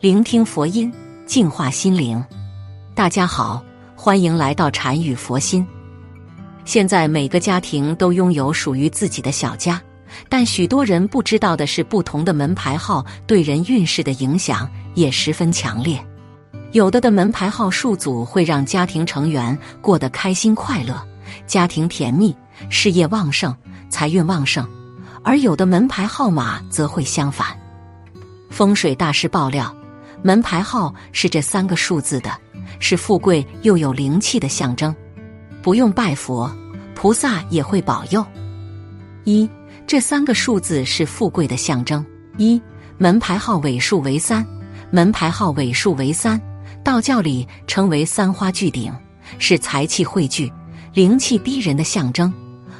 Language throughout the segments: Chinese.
聆听佛音，净化心灵。大家好，欢迎来到禅语佛心。现在每个家庭都拥有属于自己的小家，但许多人不知道的是，不同的门牌号对人运势的影响也十分强烈。有的的门牌号数组会让家庭成员过得开心快乐，家庭甜蜜，事业旺盛，财运旺盛；而有的门牌号码则会相反。风水大师爆料。门牌号是这三个数字的，是富贵又有灵气的象征，不用拜佛，菩萨也会保佑。一，这三个数字是富贵的象征。一，门牌号尾数为三，门牌号尾数为三，道教里称为三花聚顶，是财气汇聚、灵气逼人的象征。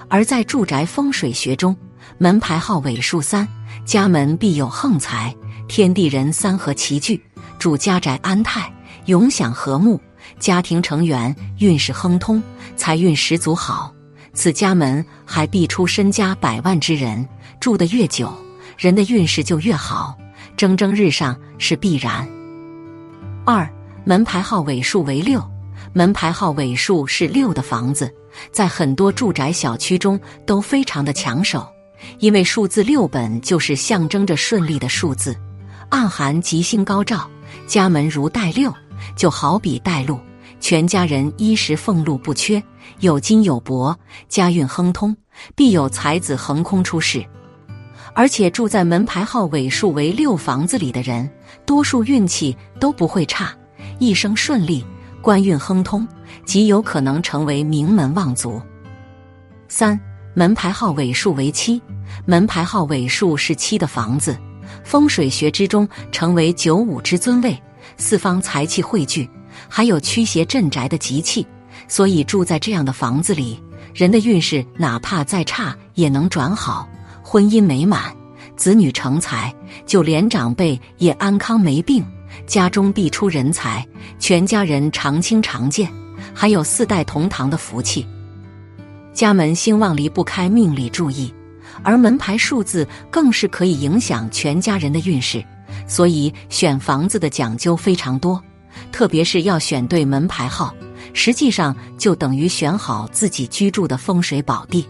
而在住宅风水学中，门牌号尾数三，家门必有横财，天地人三合齐聚。主家宅安泰，永享和睦，家庭成员运势亨通，财运十足好。此家门还必出身家百万之人，住得越久，人的运势就越好，蒸蒸日上是必然。二门牌号尾数为六，门牌号尾数是六的房子，在很多住宅小区中都非常的抢手，因为数字六本就是象征着顺利的数字，暗含吉星高照。家门如带六，就好比带路，全家人衣食俸禄不缺，有金有帛，家运亨通，必有才子横空出世。而且住在门牌号尾数为六房子里的人，多数运气都不会差，一生顺利，官运亨通，极有可能成为名门望族。三门牌号尾数为七，门牌号尾数是七的房子。风水学之中，成为九五之尊位，四方财气汇聚，还有驱邪镇宅的吉气，所以住在这样的房子里，人的运势哪怕再差也能转好，婚姻美满，子女成才，就连长辈也安康没病，家中必出人才，全家人常青常健，还有四代同堂的福气，家门兴旺离不开命理注意。而门牌数字更是可以影响全家人的运势，所以选房子的讲究非常多，特别是要选对门牌号，实际上就等于选好自己居住的风水宝地。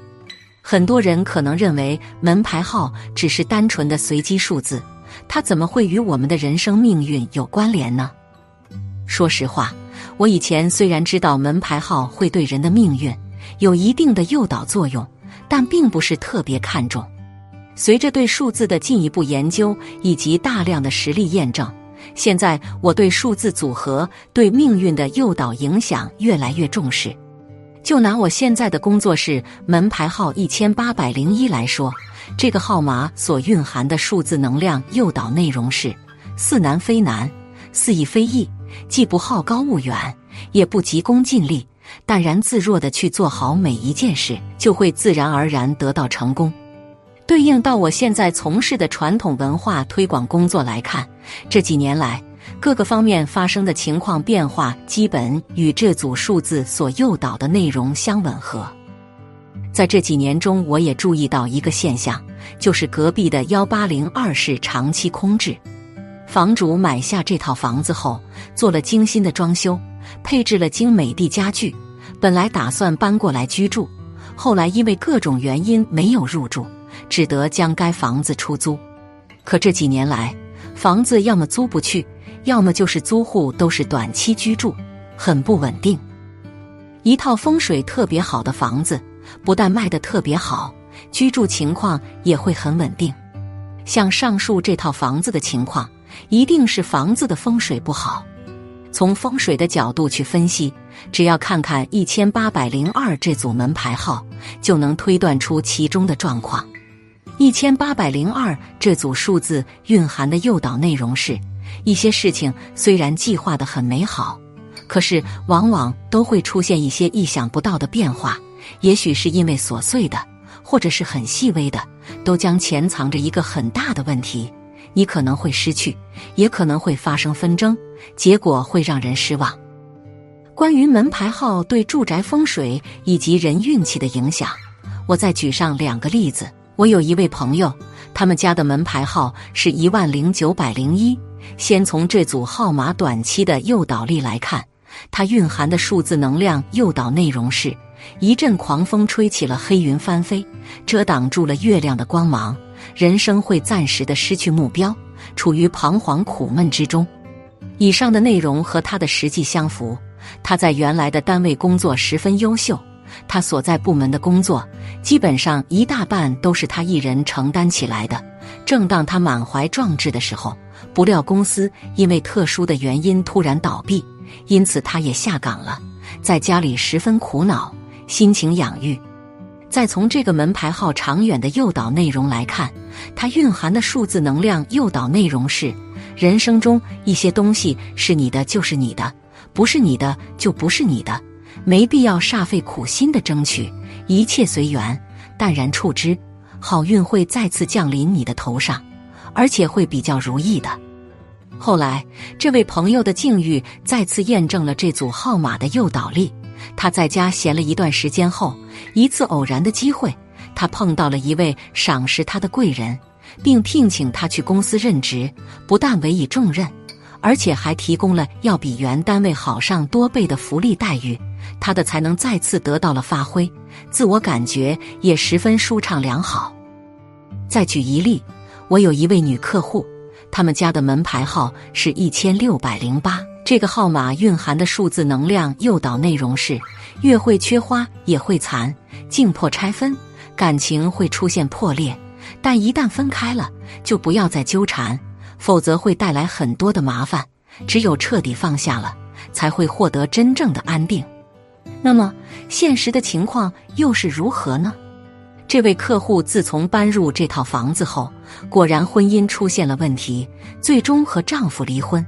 很多人可能认为门牌号只是单纯的随机数字，它怎么会与我们的人生命运有关联呢？说实话，我以前虽然知道门牌号会对人的命运有一定的诱导作用。但并不是特别看重。随着对数字的进一步研究以及大量的实例验证，现在我对数字组合对命运的诱导影响越来越重视。就拿我现在的工作室门牌号一千八百零一来说，这个号码所蕴含的数字能量诱导内容是：似难非难，似易非易，既不好高骛远，也不急功近利。淡然自若的去做好每一件事，就会自然而然得到成功。对应到我现在从事的传统文化推广工作来看，这几年来各个方面发生的情况变化，基本与这组数字所诱导的内容相吻合。在这几年中，我也注意到一个现象，就是隔壁的幺八零二室长期空置，房主买下这套房子后，做了精心的装修。配置了精美的家具，本来打算搬过来居住，后来因为各种原因没有入住，只得将该房子出租。可这几年来，房子要么租不去，要么就是租户都是短期居住，很不稳定。一套风水特别好的房子，不但卖得特别好，居住情况也会很稳定。像上述这套房子的情况，一定是房子的风水不好。从风水的角度去分析，只要看看一千八百零二这组门牌号，就能推断出其中的状况。一千八百零二这组数字蕴含的诱导内容是：一些事情虽然计划的很美好，可是往往都会出现一些意想不到的变化。也许是因为琐碎的，或者是很细微的，都将潜藏着一个很大的问题。你可能会失去，也可能会发生纷争，结果会让人失望。关于门牌号对住宅风水以及人运气的影响，我再举上两个例子。我有一位朋友，他们家的门牌号是一万零九百零一。先从这组号码短期的诱导力来看，它蕴含的数字能量诱导内容是：一阵狂风吹起了黑云翻飞，遮挡住了月亮的光芒，人生会暂时的失去目标，处于彷徨苦闷之中。以上的内容和他的实际相符。他在原来的单位工作十分优秀。他所在部门的工作，基本上一大半都是他一人承担起来的。正当他满怀壮志的时候，不料公司因为特殊的原因突然倒闭，因此他也下岗了，在家里十分苦恼，心情养郁。再从这个门牌号长远的诱导内容来看，它蕴含的数字能量诱导内容是：人生中一些东西是你的就是你的，不是你的就不是你的。没必要煞费苦心的争取，一切随缘，淡然处之，好运会再次降临你的头上，而且会比较如意的。后来，这位朋友的境遇再次验证了这组号码的诱导力。他在家闲了一段时间后，一次偶然的机会，他碰到了一位赏识他的贵人，并聘请他去公司任职，不但委以重任，而且还提供了要比原单位好上多倍的福利待遇。他的才能再次得到了发挥，自我感觉也十分舒畅良好。再举一例，我有一位女客户，他们家的门牌号是一千六百零八。这个号码蕴含的数字能量诱导内容是：月会缺花也会残，境破拆分，感情会出现破裂。但一旦分开了，就不要再纠缠，否则会带来很多的麻烦。只有彻底放下了，才会获得真正的安定。那么，现实的情况又是如何呢？这位客户自从搬入这套房子后，果然婚姻出现了问题，最终和丈夫离婚。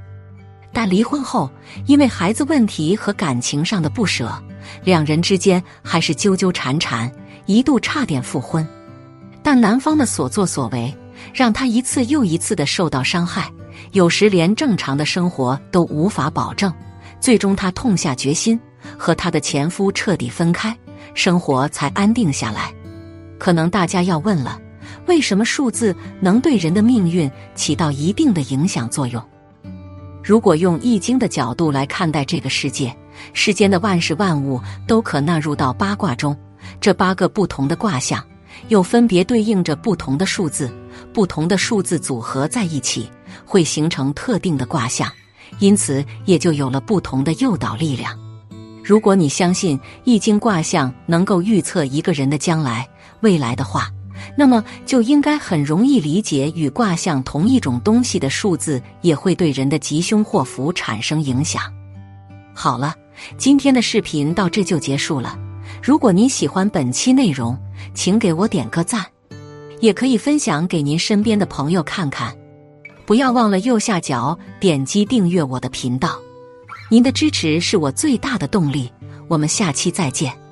但离婚后，因为孩子问题和感情上的不舍，两人之间还是纠纠缠缠，一度差点复婚。但男方的所作所为，让她一次又一次的受到伤害，有时连正常的生活都无法保证。最终，她痛下决心。和她的前夫彻底分开，生活才安定下来。可能大家要问了，为什么数字能对人的命运起到一定的影响作用？如果用易经的角度来看待这个世界，世间的万事万物都可纳入到八卦中。这八个不同的卦象，又分别对应着不同的数字，不同的数字组合在一起，会形成特定的卦象，因此也就有了不同的诱导力量。如果你相信易经卦象能够预测一个人的将来未来的话，那么就应该很容易理解，与卦象同一种东西的数字也会对人的吉凶祸福产生影响。好了，今天的视频到这就结束了。如果您喜欢本期内容，请给我点个赞，也可以分享给您身边的朋友看看。不要忘了右下角点击订阅我的频道。您的支持是我最大的动力，我们下期再见。